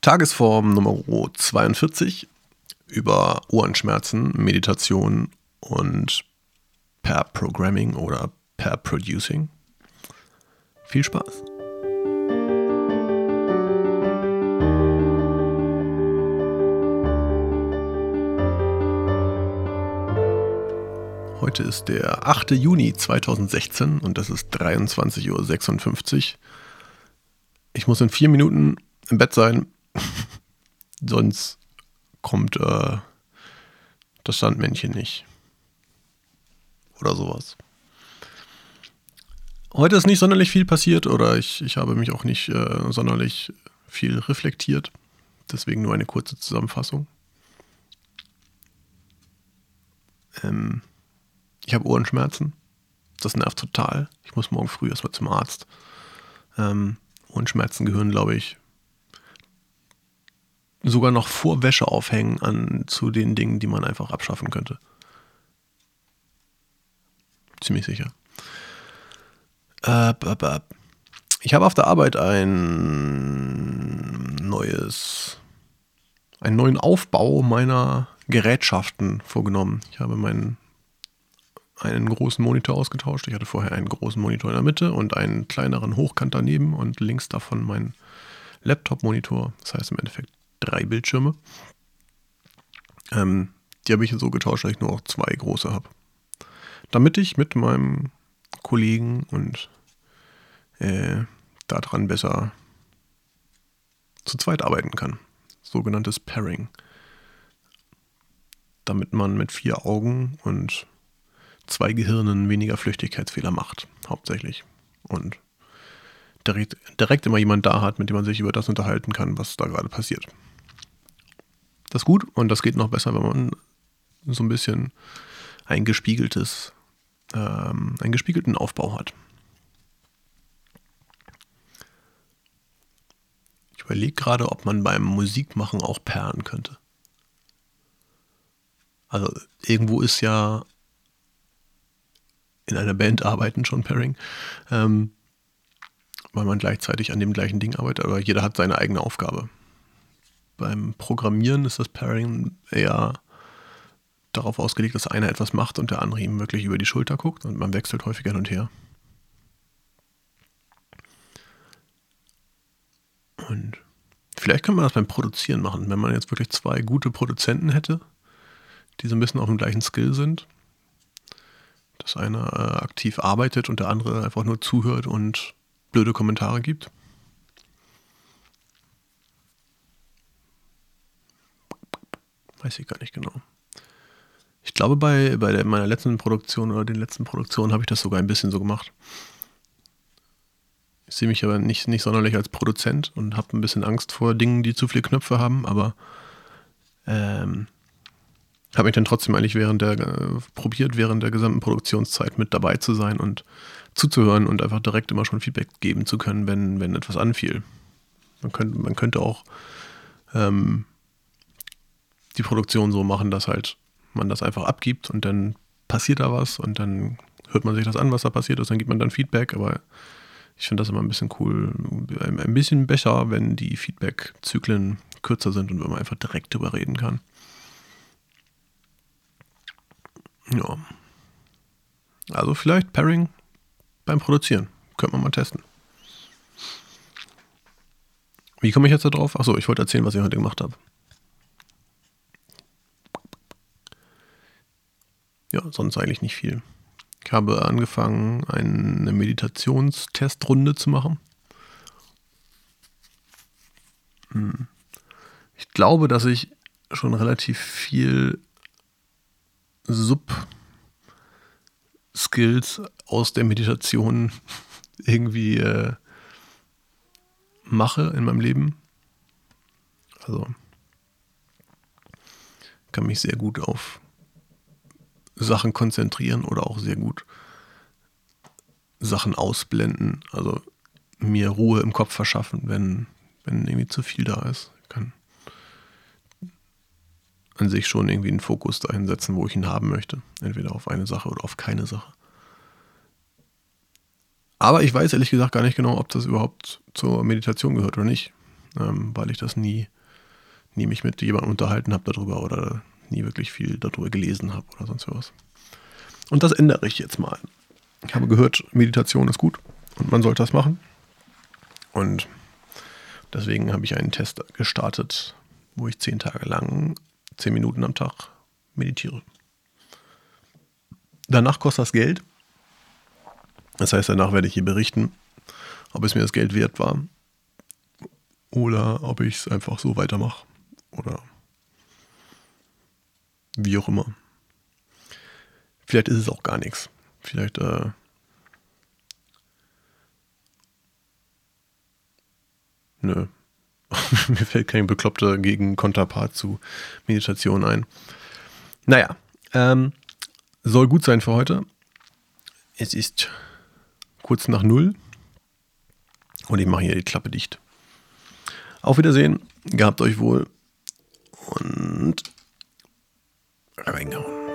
Tagesform Nummer 42 über Ohrenschmerzen, Meditation und per Programming oder per Producing. Viel Spaß! Heute ist der 8. Juni 2016 und das ist 23.56 Uhr. Ich muss in vier Minuten im Bett sein, sonst kommt äh, das Sandmännchen nicht. Oder sowas. Heute ist nicht sonderlich viel passiert oder ich, ich habe mich auch nicht äh, sonderlich viel reflektiert. Deswegen nur eine kurze Zusammenfassung. Ähm, ich habe Ohrenschmerzen. Das nervt total. Ich muss morgen früh erstmal zum Arzt. Ähm, Ohrenschmerzen gehören, glaube ich, sogar noch vor Wäsche aufhängen an zu den Dingen, die man einfach abschaffen könnte. Ziemlich sicher. Ich habe auf der Arbeit ein neues, einen neuen Aufbau meiner Gerätschaften vorgenommen. Ich habe meinen einen großen Monitor ausgetauscht. Ich hatte vorher einen großen Monitor in der Mitte und einen kleineren Hochkant daneben und links davon meinen Laptop-Monitor. Das heißt im Endeffekt drei Bildschirme. Ähm, die habe ich so getauscht, dass ich nur noch zwei große habe. Damit ich mit meinem Kollegen und äh, daran besser zu zweit arbeiten kann. Sogenanntes Pairing. Damit man mit vier Augen und zwei Gehirnen weniger Flüchtigkeitsfehler macht, hauptsächlich. Und direkt, direkt immer jemand da hat, mit dem man sich über das unterhalten kann, was da gerade passiert. Das ist gut und das geht noch besser, wenn man so ein bisschen ein gespiegeltes, ähm, einen gespiegelten Aufbau hat. Ich überlege gerade, ob man beim Musikmachen auch perren könnte. Also irgendwo ist ja in einer Band arbeiten schon Pairing, ähm, weil man gleichzeitig an dem gleichen Ding arbeitet, aber jeder hat seine eigene Aufgabe. Beim Programmieren ist das Pairing eher darauf ausgelegt, dass einer etwas macht und der andere ihm wirklich über die Schulter guckt und man wechselt häufig hin und her. Und vielleicht kann man das beim Produzieren machen, wenn man jetzt wirklich zwei gute Produzenten hätte, die so ein bisschen auf dem gleichen Skill sind. Dass einer äh, aktiv arbeitet und der andere einfach nur zuhört und blöde Kommentare gibt. Weiß ich gar nicht genau. Ich glaube, bei, bei der, meiner letzten Produktion oder den letzten Produktionen habe ich das sogar ein bisschen so gemacht. Ich sehe mich aber nicht, nicht sonderlich als Produzent und habe ein bisschen Angst vor Dingen, die zu viele Knöpfe haben, aber ähm, habe mich dann trotzdem eigentlich während der äh, probiert, während der gesamten Produktionszeit mit dabei zu sein und zuzuhören und einfach direkt immer schon Feedback geben zu können, wenn, wenn etwas anfiel. Man könnte, man könnte auch ähm, die Produktion so machen, dass halt man das einfach abgibt und dann passiert da was und dann hört man sich das an, was da passiert ist, dann gibt man dann Feedback, aber ich finde das immer ein bisschen cool, ein bisschen besser, wenn die Feedback-Zyklen kürzer sind und wenn man einfach direkt drüber reden kann. Ja. Also vielleicht Pairing beim Produzieren. Könnte man mal testen. Wie komme ich jetzt da drauf? Achso, ich wollte erzählen, was ich heute gemacht habe. Ja, sonst eigentlich nicht viel. Ich habe angefangen, eine Meditationstestrunde zu machen. Hm. Ich glaube, dass ich schon relativ viel Sub-Skills aus der Meditation irgendwie äh, mache in meinem Leben. Also kann mich sehr gut auf Sachen konzentrieren oder auch sehr gut Sachen ausblenden. Also mir Ruhe im Kopf verschaffen, wenn, wenn irgendwie zu viel da ist. Kann an sich schon irgendwie einen Fokus dahin setzen, wo ich ihn haben möchte. Entweder auf eine Sache oder auf keine Sache. Aber ich weiß ehrlich gesagt gar nicht genau, ob das überhaupt zur Meditation gehört oder nicht. ähm, weil ich das nie, nie mich mit jemandem unterhalten habe darüber oder nie wirklich viel darüber gelesen habe oder sonst was. Und das ändere ich jetzt mal. Ich habe gehört, Meditation ist gut und man sollte das machen. Und deswegen habe ich einen Test gestartet, wo ich zehn Tage lang zehn Minuten am Tag meditiere. Danach kostet das Geld. Das heißt, danach werde ich hier berichten, ob es mir das Geld wert war oder ob ich es einfach so weitermache oder wie auch immer. Vielleicht ist es auch gar nichts. Vielleicht äh, nö. Mir fällt kein bekloppter gegen Konterpart zu Meditation ein. Naja, ähm, soll gut sein für heute. Es ist kurz nach null und ich mache hier die Klappe dicht. Auf Wiedersehen, gehabt euch wohl und reingehauen.